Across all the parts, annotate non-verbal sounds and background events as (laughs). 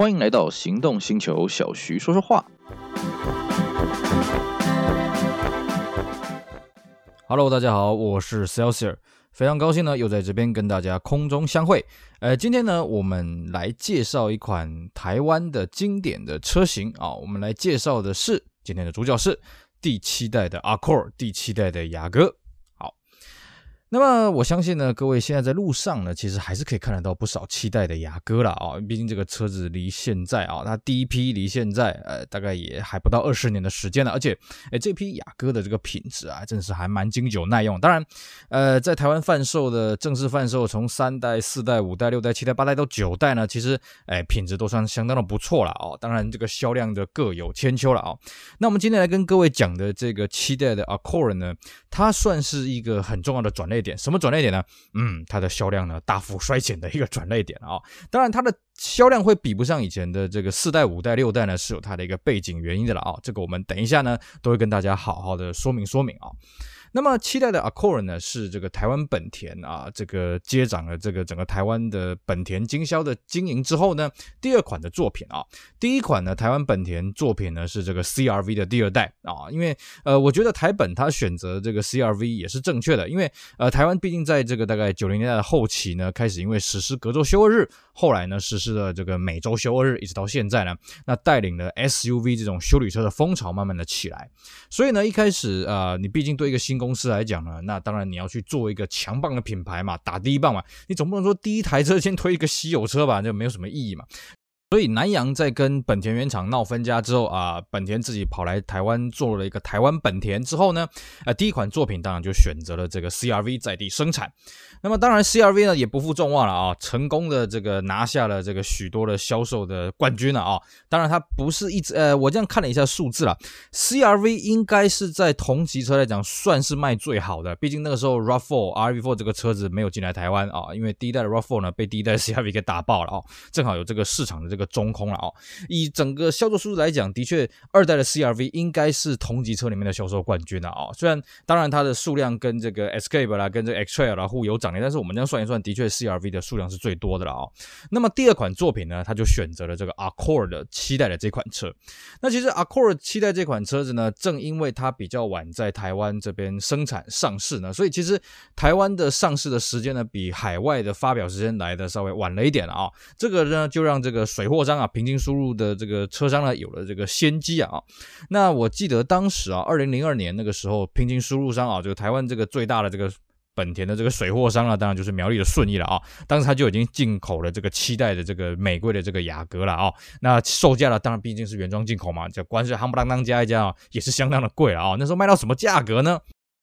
欢迎来到行动星球，小徐说说话。Hello，大家好，我是 Celsius，非常高兴呢，又在这边跟大家空中相会。呃，今天呢，我们来介绍一款台湾的经典的车型啊，我们来介绍的是今天的主角是第七代的 Accord，第七代的雅阁。那么我相信呢，各位现在在路上呢，其实还是可以看得到不少期待的雅阁了啊。毕竟这个车子离现在啊，它第一批离现在呃，大概也还不到二十年的时间了。而且，哎，这批雅阁的这个品质啊，真是还蛮经久耐用。当然，呃，在台湾贩售的正式贩售，从三代、四代、五代、六代、七代、八代到九代呢，其实哎，品质都算相当的不错了哦。当然，这个销量的各有千秋了啊。那我们今天来跟各位讲的这个七代的 Accord 呢，它算是一个很重要的转类点，什么转类点呢？嗯，它的销量呢大幅衰减的一个转类点啊、当然，它的销量会比不上以前的这个四代、五代、六代呢，是有它的一个背景原因的了啊、这个我们等一下呢都会跟大家好好的说明说明啊、那么期待的 Accord 呢，是这个台湾本田啊，这个接掌了这个整个台湾的本田经销的经营之后呢，第二款的作品啊，第一款呢，台湾本田作品呢是这个 CRV 的第二代啊，因为呃，我觉得台本它选择这个 CRV 也是正确的，因为呃，台湾毕竟在这个大概九零年代的后期呢，开始因为实施隔周休日，后来呢实施了这个每周休二日，一直到现在呢，那带领了 SUV 这种修理车的风潮慢慢的起来，所以呢，一开始啊，你毕竟对一个新公司来讲呢，那当然你要去做一个强棒的品牌嘛，打第一棒嘛，你总不能说第一台车先推一个稀有车吧，就没有什么意义嘛。所以南阳在跟本田原厂闹分家之后啊，本田自己跑来台湾做了一个台湾本田之后呢，呃，第一款作品当然就选择了这个 CRV 在地生产。那么当然 CRV 呢也不负众望了啊，成功的这个拿下了这个许多的销售的冠军了啊。当然它不是一直呃，我这样看了一下数字了，CRV 应该是在同级车来讲算是卖最好的，毕竟那个时候 RAV4、RAV4 这个车子没有进来台湾啊，因为第一代的 RAV4 呢被第一代 CRV 给打爆了啊，正好有这个市场的这个。个中空了哦，以整个销售数字来讲，的确二代的 CRV 应该是同级车里面的销售冠军了哦。虽然当然它的数量跟这个 Escape 啦、跟这个 X-Trail 啦互有涨跌，但是我们这样算一算，的确 CRV 的数量是最多的了哦。那么第二款作品呢，它就选择了这个 Accord 的七代的这款车。那其实 Accord 七代这款车子呢，正因为它比较晚在台湾这边生产上市呢，所以其实台湾的上市的时间呢，比海外的发表时间来的稍微晚了一点了啊。这个呢，就让这个水货商啊，平行输入的这个车商呢，有了这个先机啊。那我记得当时啊，二零零二年那个时候，平行输入商啊，就台湾这个最大的这个本田的这个水货商啊，当然就是苗栗的顺义了啊。当时他就已经进口了这个七代的这个美规的这个雅阁了啊。那售价呢，当然毕竟是原装进口嘛，这关税夯不啷当加一加啊，也是相当的贵了啊。那时候卖到什么价格呢？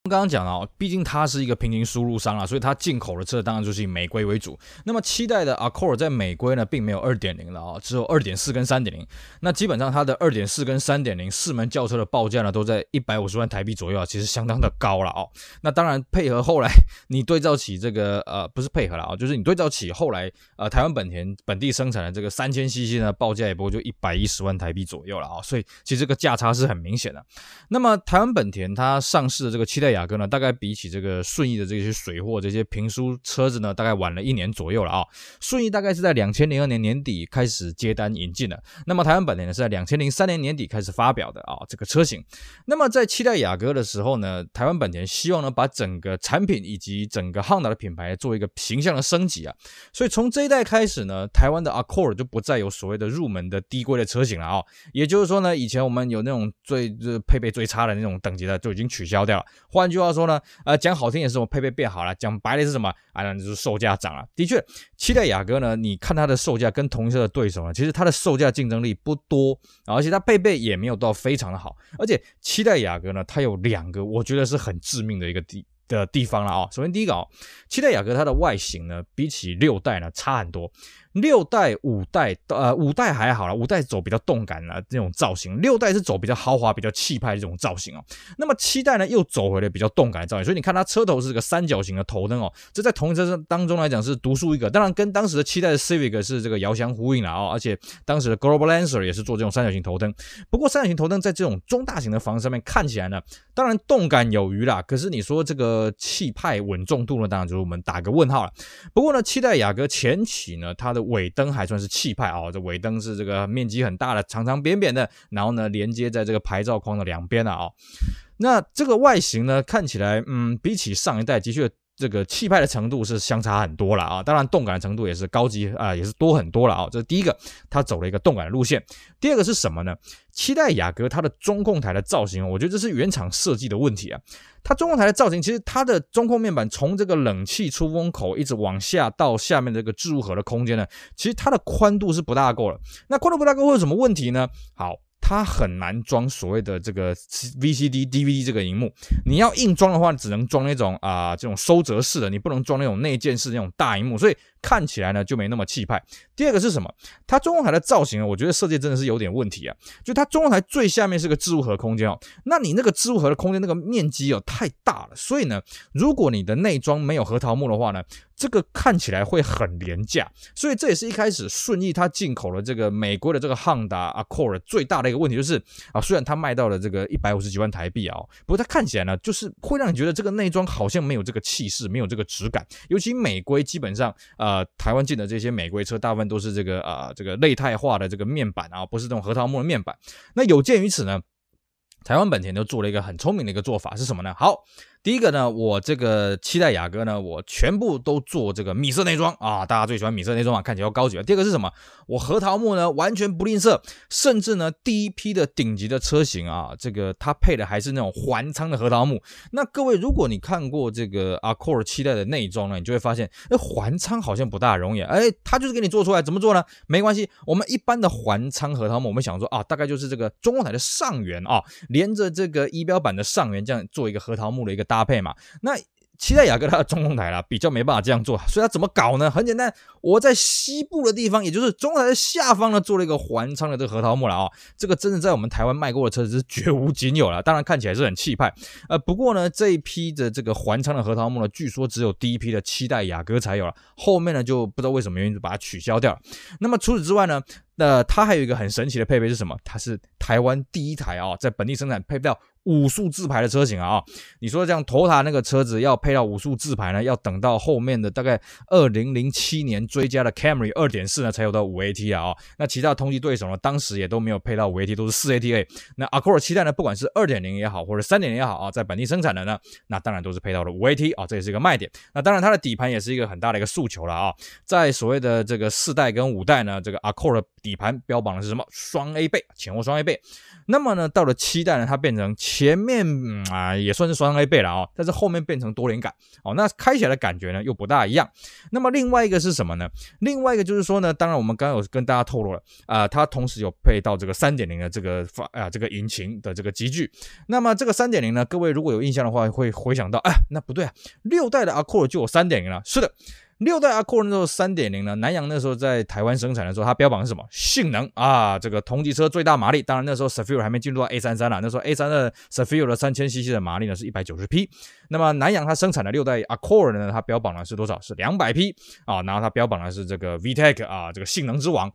刚刚讲了哦，毕竟它是一个平行输入商啊，所以它进口的车当然就是以美规为主。那么七代的 Accord 在美规呢，并没有二点零了啊，只有二点四跟三点零。那基本上它的二点四跟三点零四门轿车的报价呢，都在一百五十万台币左右啊，其实相当的高了哦。那当然配合后来你对照起这个呃，不是配合了啊，就是你对照起后来呃台湾本田本地生产的这个三千 CC 呢，报价也不过就一百一十万台币左右了啊。所以其实这个价差是很明显的。那么台湾本田它上市的这个七代雅阁呢，大概比起这个顺义的这些水货这些平输车子呢，大概晚了一年左右了啊。顺义大概是在两千零二年年底开始接单引进的，那么台湾本田呢是在两千零三年年底开始发表的啊这个车型。那么在期待雅阁的时候呢，台湾本田希望呢把整个产品以及整个汉达的品牌做一个形象的升级啊，所以从这一代开始呢，台湾的 Accord 就不再有所谓的入门的低规的车型了啊。也就是说呢，以前我们有那种最就是配备最差的那种等级的就已经取消掉了。换换句话说。呢，呃，讲好听也是我配备变好了，讲白了是什么？啊，那就是售价涨了。的确，七代雅阁呢，你看它的售价跟同一车的对手呢，其实它的售价竞争力不多，而且它配备也没有到非常的好。而且七代雅阁呢，它有两个我觉得是很致命的一个地的地方了啊。首先第一个啊，七代雅阁它的外形呢，比起六代呢差很多。六代、五代，呃，五代还好了，五代走比较动感啊这种造型，六代是走比较豪华、比较气派的这种造型哦。那么七代呢，又走回了比较动感的造型，所以你看它车头是个三角形的头灯哦，这在同一车当中来讲是独树一格。当然，跟当时的七代的 Civic 是这个遥相呼应了哦，而且当时的 Global Lancer 也是做这种三角形头灯。不过三角形头灯在这种中大型的房子上面看起来呢，当然动感有余啦，可是你说这个气派稳重度呢，当然就是我们打个问号了。不过呢，七代雅阁前期呢，它的尾灯还算是气派啊，这尾灯是这个面积很大的，长长扁扁的，然后呢连接在这个牌照框的两边了啊。那这个外形呢，看起来嗯，比起上一代的确。这个气派的程度是相差很多了啊，当然动感的程度也是高级啊，也是多很多了啊。这是第一个，它走了一个动感的路线。第二个是什么呢？七代雅阁它的中控台的造型，我觉得这是原厂设计的问题啊。它中控台的造型，其实它的中控面板从这个冷气出风口一直往下到下面这个置物盒的空间呢，其实它的宽度是不大够了。那宽度不大够会有什么问题呢？好。它很难装所谓的这个 VCD、DVD 这个荧幕，你要硬装的话，只能装那种啊、这种收折式的，你不能装那种内建式那种大荧幕，所以。看起来呢就没那么气派。第二个是什么？它中控台的造型啊，我觉得设计真的是有点问题啊。就它中控台最下面是个置物盒空间哦，那你那个置物盒的空间那个面积哦太大了，所以呢，如果你的内装没有核桃木的话呢，这个看起来会很廉价。所以这也是一开始顺义它进口了这个美国的这个汉达 Accord 最大的一个问题，就是啊，虽然它卖到了这个一百五十几万台币啊，不过它看起来呢，就是会让你觉得这个内装好像没有这个气势，没有这个质感。尤其美规基本上啊。呃台湾进的这些美国车，大部分都是这个啊、这个内态化的这个面板啊，不是这种核桃木的面板。那有鉴于此呢，台湾本田就做了一个很聪明的一个做法，是什么呢？好。第一个呢，我这个七代雅阁呢，我全部都做这个米色内装啊，大家最喜欢米色内装啊，看起来要高级了。第二个是什么？我核桃木呢完全不吝啬，甚至呢第一批的顶级的车型啊，这个它配的还是那种环舱的核桃木。那各位，如果你看过这个 Accord 七代的内装呢，你就会发现，那环舱好像不大容易。哎，它就是给你做出来，怎么做呢？没关系，我们一般的环舱核桃木，我们想说啊，大概就是这个中控台的上缘啊，连着这个仪表板的上缘，这样做一个核桃木的一个搭搭配嘛，那七代雅阁它的中控台啦，比较没办法这样做，所以它怎么搞呢？很简单，我在西部的地方，也就是中控台的下方呢，做了一个环舱的这个核桃木了啊、哦，这个真的在我们台湾卖过的车子是绝无仅有了，当然看起来是很气派，呃，不过呢，这一批的这个环舱的核桃木呢，据说只有第一批的七代雅阁才有了，后面呢就不知道为什么原因就把它取消掉了。那么除此之外呢，那它还有一个很神奇的配备是什么？它是台湾第一台啊、哦，在本地生产配备到。五速自排的车型啊，啊，你说这样，Toyota 那个车子要配到五速自排呢，要等到后面的大概二零零七年追加的 Camry 二点四呢，才有到五 AT 啊，啊，那其他的同级对手呢，当时也都没有配到五 AT，都是四 A T A。那 Accord 七代呢，不管是二点零也好，或者三点零也好啊，在本地生产的呢，那当然都是配到了五 AT 啊，这也是一个卖点。那当然它的底盘也是一个很大的一个诉求了啊，在所谓的这个四代跟五代呢，这个 Accord 底盘标榜的是什么？双 A 背，前后双 A 背。那么呢，到了七代呢，它变成七前面啊、也算是双 A 倍了、哦，但是后面变成多连杆哦，那开起来的感觉呢又不大一样。那么另外一个是什么呢？另外一个就是说呢，当然我们刚刚有跟大家透露了啊、它同时有配到这个三点零的这个发啊、这个引擎的这个级距。那么这个三点零呢，各位如果有印象的话，会回想到，哎，那不对啊，六代的 Accord 就有三点零了，是的。六代 Accord 那时候三点零呢，南洋那时候在台湾生产的时候，它标榜是什么？性能啊，这个同级车最大马力。当然那时候 Zafiro 还没进入到 A 三三了，那时候 A 三的 Zafiro 的三千 CC 的马力呢是一百九十匹。那么南阳它生产的六代 Accord 呢，它标榜的是多少？是两百匹啊，然后它标榜的是这个 VTEC 啊，这个性能之王。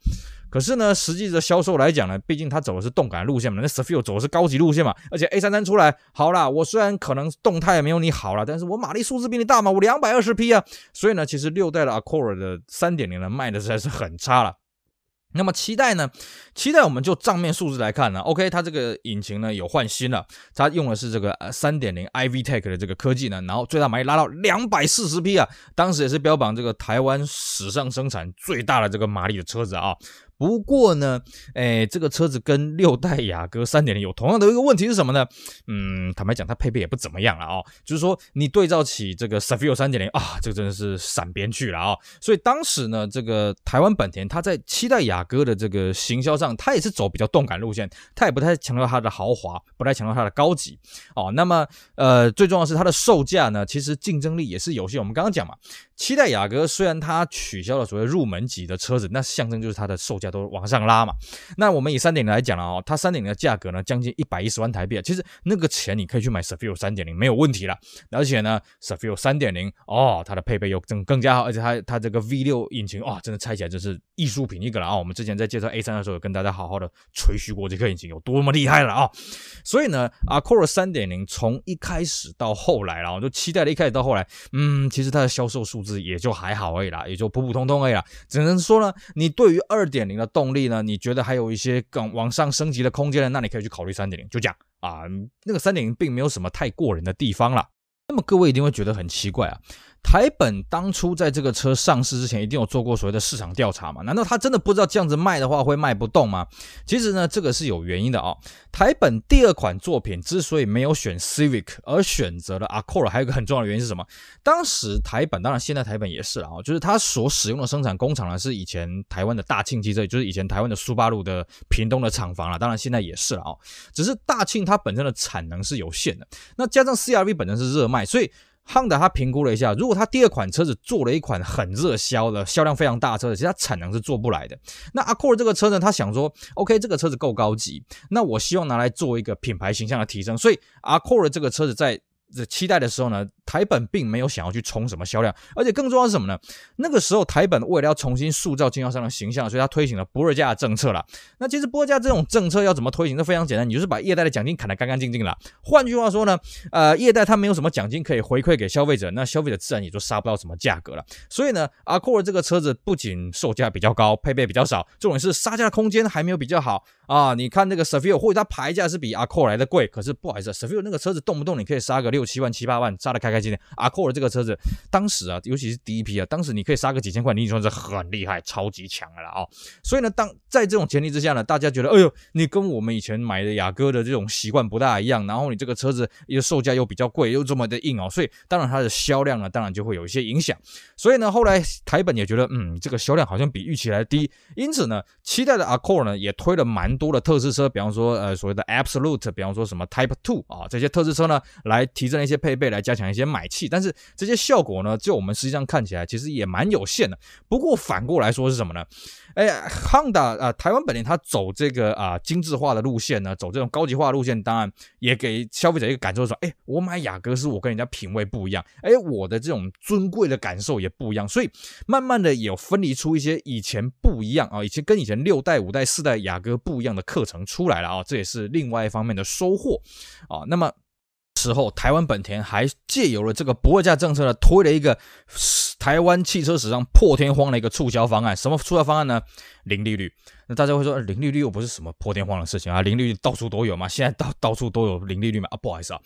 可是呢，实际的销售来讲呢，毕竟它走的是动感路线嘛，那 Safiro 走的是高级路线嘛，而且 A33 出来，好啦，我虽然可能动态没有你好了，但是我马力数字比你大嘛，我两百二十匹啊，所以呢，其实六代的 Accord 的三点零呢卖的实在是很差了。那么期待呢？期待我们就账面数字来看呢，OK，它这个引擎呢有换新了，它用的是这个呃三点零 iVTEC 的这个科技呢，然后最大马力拉到两百四十匹啊，当时也是标榜这个台湾史上生产最大的这个马力的车子啊。不过呢，诶，这个车子跟六代雅阁三点零有同样的一个问题是什么呢？嗯，坦白讲，它配备也不怎么样了啊、哦。就是说，你对照起这个 Safiro 三点零啊，这个真的是闪边去了啊、所以当时呢，这个台湾本田它在七代雅阁的这个行销上，它也是走比较动感路线，它也不太强调它的豪华，不太强调它的高级哦。那么，呃，最重要的是它的售价呢，其实竞争力也是有限。我们刚刚讲嘛，七代雅阁虽然它取消了所谓入门级的车子，那象征就是它的售价。都往上拉嘛，那我们以三点零来讲了哦，它三点零的价格呢，将近一百一十万台币，其实那个钱你可以去买 s a f i r 三点零没有问题了，而且呢 s a f i r 三点零哦，它的配备又更更加好，而且它它这个 V 六引擎哇、哦，真的拆起来就是艺术品一个了啊、我们之前在介绍 A 三的时候，有跟大家好好的吹嘘过这颗引擎有多么厉害了啊、所以呢，Accord 三点零从一开始到后来，然后就期待了一开始到后来，嗯，其实它的销售数字也就还好而已啦，也就普普通通而已啦。只能说呢，你对于二点零的动力呢，你觉得还有一些更往上升级的空间呢，那你可以去考虑三点零。就这样啊，那个三点零并没有什么太过人的地方了。那么各位一定会觉得很奇怪啊。台本当初在这个车上市之前，一定有做过所谓的市场调查嘛？难道他真的不知道这样子卖的话会卖不动吗？其实呢，这个是有原因的啊、哦。台本第二款作品之所以没有选 Civic，而选择了 Accord，还有一个很重要的原因是什么？当时台本，当然现在台本也是了啊，就是它所使用的生产工厂呢，是以前台湾的大庆汽车，也就是以前台湾的苏巴路的屏东的厂房了。当然现在也是了啊，只是大庆它本身的产能是有限的，那加上 CRV 本身是热卖，所以。Honda 他评估了一下，如果他第二款车子做了一款很热销的、销量非常大的车子，其实它产能是做不来的。那 Accord 这个车呢，他想说，OK，这个车子够高级，那我希望拿来做一个品牌形象的提升，所以 Accord 这个车子在。这期待的时候呢，台本并没有想要去冲什么销量，而且更重要是什么呢？那个时候台本为了要重新塑造经销商的形象，所以他推行了不二价政策了。那其实不二价这种政策要怎么推行？这非常简单，你就是把业代的奖金砍得干干净净了。换句话说呢，呃，业代他没有什么奖金可以回馈给消费者，那消费者自然也就杀不到什么价格了。所以呢，Accord 这个车子不仅售价比较高，配备比较少，重点是杀价的空间还没有比较好啊。你看那个 Savio 或者它牌价是比 Accord 来的贵，可是不好意思，Savio 那个车子动不动你可以杀个六。六七万七八万杀的开开心心，Accord 这个车子当时啊，尤其是第一批啊，当时你可以杀个几千块，你已经算是很厉害、超级强了啊、所以呢，当在这种前提之下呢，大家觉得，哎呦，你跟我们以前买的雅阁的这种习惯不大一样，然后你这个车子又售价又比较贵，又这么的硬哦，所以当然它的销量呢，当然就会有一些影响。所以呢，后来台本也觉得，嗯，这个销量好像比预期来低，因此呢，期待的 Accord 呢也推了蛮多的特仕车，比方说呃所谓的 Absolute，比方说什么 Type Two 啊这些特仕车呢，来提升一些配备来加。强一些买气，但是这些效果呢，就我们实际上看起来，其实也蛮有限的。不过反过来说是什么呢？哎，Honda 啊，台湾本田它走这个啊精致化的路线呢，走这种高级化路线，当然也给消费者一个感受说，哎，我买雅阁是我跟人家品味不一样，哎，我的这种尊贵的感受也不一样，所以慢慢的有分离出一些以前不一样啊，以前跟以前六代、五代、四代雅阁不一样的课程出来了啊，这也是另外一方面的收获啊。那么。时候，台湾本田还借由了这个不会价政策呢，推了一个台湾汽车史上破天荒的一个促销方案。什么促销方案呢？零利率。那大家会说，零利率又不是什么破天荒的事情啊，零利率到处都有嘛，现在到 (laughs) 到处都有零利率嘛。啊，不好意思啊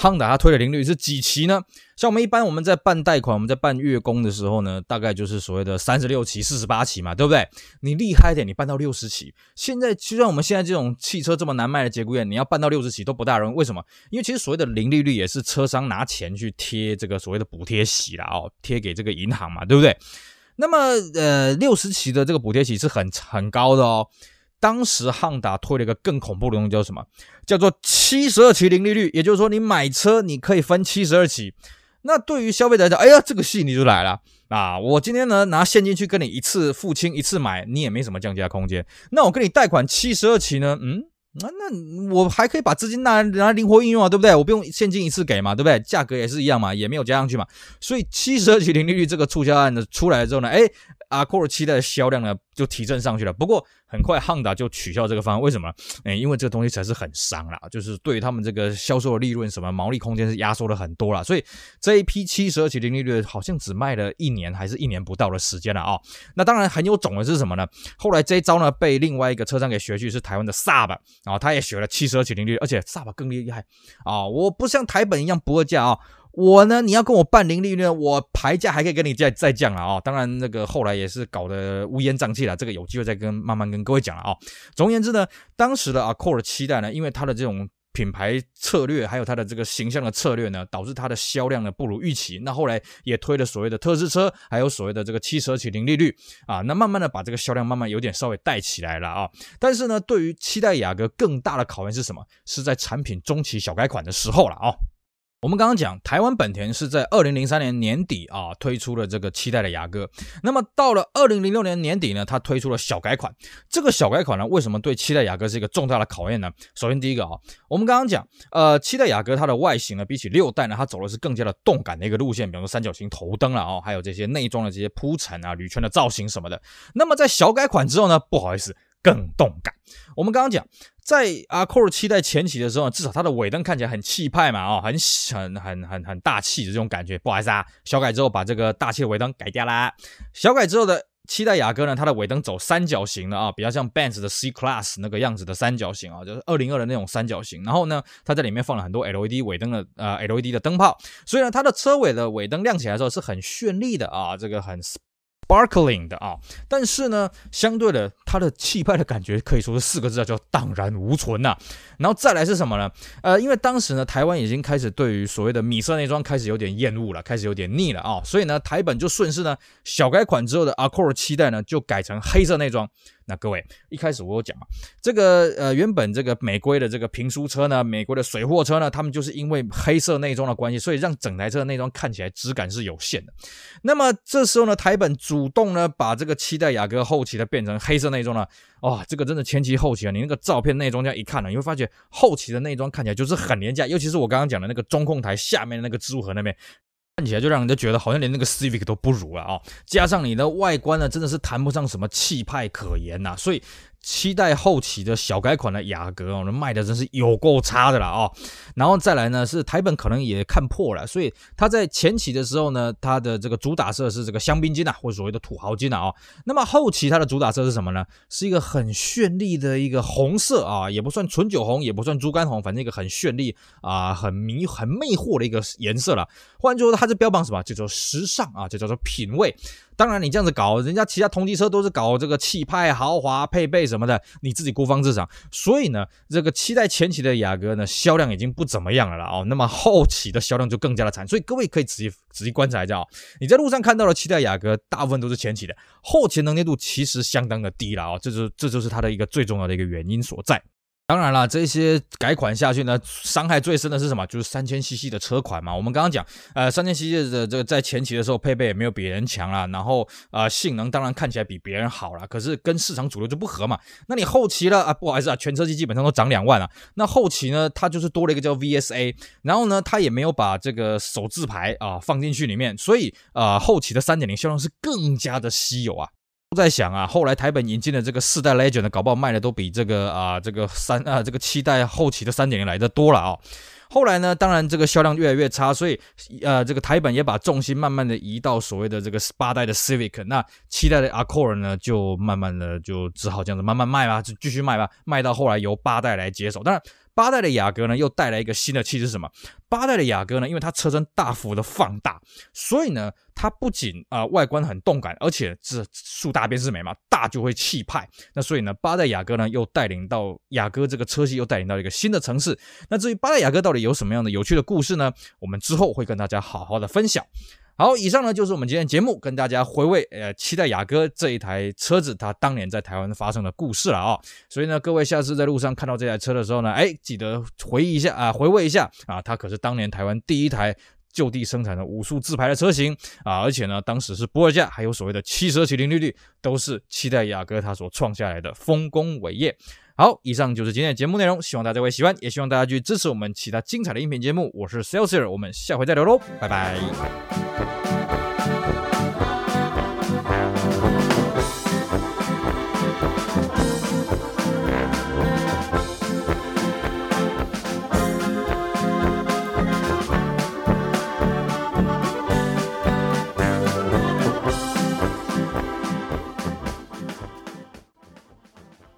，Honda 它推的零利率是几期呢？像我们一般我们在办贷款，我们在办月供的时候呢，大概就是所谓的三十六期、四十八期嘛，对不对？你厉害一点，你办到六十期。现在就像我们现在这种汽车这么难卖的节骨眼，你要办到六十期都不大容易。为什么？因为其实所谓的零利率也是车商拿钱去贴这个所谓的补贴息啦，哦，贴给这个银行嘛，对不对？那么，呃，六十期的这个补贴息是很很高的哦。当时汉达推了一个更恐怖的东西，叫什么？叫做七十二期零利率。也就是说，你买车你可以分七十二期。那对于消费者来讲，哎呀，这个吸引力就来了啊！我今天呢拿现金去跟你一次付清一次买，你也没什么降价空间。那我跟你贷款七十二期呢？嗯。那那我还可以把资金拿来拿来灵活运用啊，对不对？我不用现金一次给嘛，对不对？价格也是一样嘛，也没有加上去嘛。所以七十二期零利率这个促销案呢出来之后呢，哎，Accord 期待的销量呢就提振上去了。不过很快 Honda 就取消这个方案，为什么？哎，因为这个东西才是很伤啦，就是对于他们这个销售的利润什么毛利空间是压缩了很多啦。所以这一批七十二期零利率好像只卖了一年还是一年不到的时间了啊、那当然很有种的是什么呢？后来这一招呢被另外一个车商给学去，是台湾的 Saab。啊，他也学了七十二期零利率，而且 Saab 更厉害啊！我不像台本一样不二价啊，我呢，你要跟我办零利率，我牌价还可以跟你再再降了啊！当然，那个后来也是搞得乌烟瘴气了，这个有机会再跟慢慢跟各位讲了啊。总而言之呢，当时的 Accord 的期待呢，因为它的这种。品牌策略还有它的这个形象的策略呢，导致它的销量呢不如预期。那后来也推了所谓的特制车，还有所谓的这个七十二期零利率啊，那慢慢的把这个销量慢慢有点稍微带起来了啊。但是呢，对于期待雅阁更大的考验是什么？是在产品中期小改款的时候了啊。我们刚刚讲，台湾本田是在二零零三年年底啊推出了这个七代的雅阁。那么到了二零零六年年底呢，它推出了小改款。这个小改款呢，为什么对七代雅阁是一个重大的考验呢？首先第一个啊，我们刚刚讲，呃，七代雅阁它的外形呢，比起六代呢，它走的是更加的动感的一个路线，比如说三角形头灯了啊，还有这些内装的这些铺陈啊、铝圈的造型什么的。那么在小改款之后呢，不好意思。更动感。我们刚刚讲，在 Accord 七代前期的时候，至少它的尾灯看起来很气派嘛，哦，很很很很很大气的这种感觉。不好意思啊，小改之后把这个大气的尾灯改掉啦。小改之后的七代雅阁呢，它的尾灯走三角形的啊，比较像 Benz 的 C Class 那个样子的三角形啊，就是二零二的那种三角形。然后呢，它在里面放了很多 LED 尾灯的呃 LED 的灯泡，所以呢，它的车尾的尾灯亮起来的时候是很绚丽的啊，这个很。Sparkling 的啊，但是呢，相对的，它的气派的感觉可以说是四个字啊叫荡然无存呐、然后再来是什么呢？呃，因为当时呢，台湾已经开始对于所谓的米色内装开始有点厌恶了，开始有点腻了啊，所以呢，台本就顺势呢，小改款之后的 Accord 七代呢，就改成黑色内装。那各位，一开始我有讲嘛，这个呃，原本这个美规的这个平输车呢，美国的水货车呢，他们就是因为黑色内装的关系，所以让整台车的内装看起来质感是有限的。那么这时候呢，台本主动呢，把这个七代雅阁后期的变成黑色内装了。哦，这个真的前期后期啊，你那个照片内装这样一看呢，你会发觉后期的内装看起来就是很廉价，尤其是我刚刚讲的那个中控台下面的那个置物盒那边。看起来就让人家觉得好像连那个 Civic 都不如了啊、加上你的外观呢，真的是谈不上什么气派可言呐、所以。七代后期的小改款的雅阁哦，那卖的真是有够差的了哦。然后再来呢，是台本可能也看破了，所以它在前期的时候呢，它的这个主打色是这个香槟金啊，或者所谓的土豪金啊哦。那么后期它的主打色是什么呢？是一个很绚丽的一个红色啊，也不算纯酒红，也不算猪肝红，反正一个很绚丽啊，很迷、很魅惑的一个颜色了。换句话说，它是标榜什么？就叫做时尚啊，就叫做品味。当然，你这样子搞，人家其他同级车都是搞这个气派、豪华、配备什么的，你自己孤芳自赏。所以呢，这个七代前期的雅阁呢，销量已经不怎么样了啦哦。那么后期的销量就更加的惨。所以各位可以仔细仔细观察一下哦，你在路上看到的七代雅阁，大部分都是前期的，后期能见度其实相当的低了哦。这就是这就是它的一个最重要的一个原因所在。当然了，这些改款下去呢，伤害最深的是什么？就是三千 CC 的车款嘛。我们刚刚讲，呃，三千 CC 的这个在前期的时候配备也没有别人强啦，然后呃性能当然看起来比别人好啦，可是跟市场主流就不合嘛。那你后期了啊，不好意思啊，全车机基本上都涨两万了。那后期呢，它就是多了一个叫 VSA，然后呢，它也没有把这个手自排啊放进去里面，所以啊、后期的三点零销量是更加的稀有啊。都在想啊，后来台本引进的这个四代 Legend 的搞不好卖的都比这个啊这个三啊这个七代后期的三点零来的多了啊、后来呢，当然这个销量越来越差，所以呃这个台本也把重心慢慢的移到所谓的这个八代的 Civic，那七代的 Accord 呢就慢慢的就只好这样子慢慢卖吧，就继续卖吧，卖到后来由八代来接手。当然。八代的雅阁呢，又带来一个新的气质是什么？八代的雅阁呢，因为它车身大幅的放大，所以呢，它不仅啊、外观很动感，而且是树大便是美嘛，大就会气派。那所以呢，八代雅阁呢，又带领到雅阁这个车系又带领到一个新的层次。那至于八代雅阁到底有什么样的有趣的故事呢？我们之后会跟大家好好的分享。好，以上呢就是我们今天节目，跟大家回味呃期待雅阁这一台车子它当年在台湾发生的故事了啊、所以呢，各位下次在路上看到这台车的时候呢，哎，记得回忆一下啊，回味一下啊，它可是当年台湾第一台就地生产的五速自排的车型啊，而且呢，当时是不二价，还有所谓的七十二期零利率，都是期待雅阁它所创下来的丰功伟业。好，以上就是今天的节目内容，希望大家会喜欢，也希望大家去支持我们其他精彩的音频节目。我是 Celsius，我们下回再聊喽，拜拜。